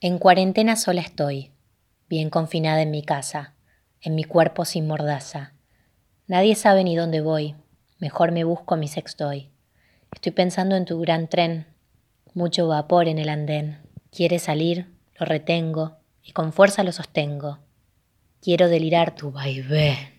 En cuarentena sola estoy, bien confinada en mi casa, en mi cuerpo sin mordaza. Nadie sabe ni dónde voy, mejor me busco mi sextoy. Estoy pensando en tu gran tren, mucho vapor en el andén. Quiere salir, lo retengo y con fuerza lo sostengo. Quiero delirar tu vaivén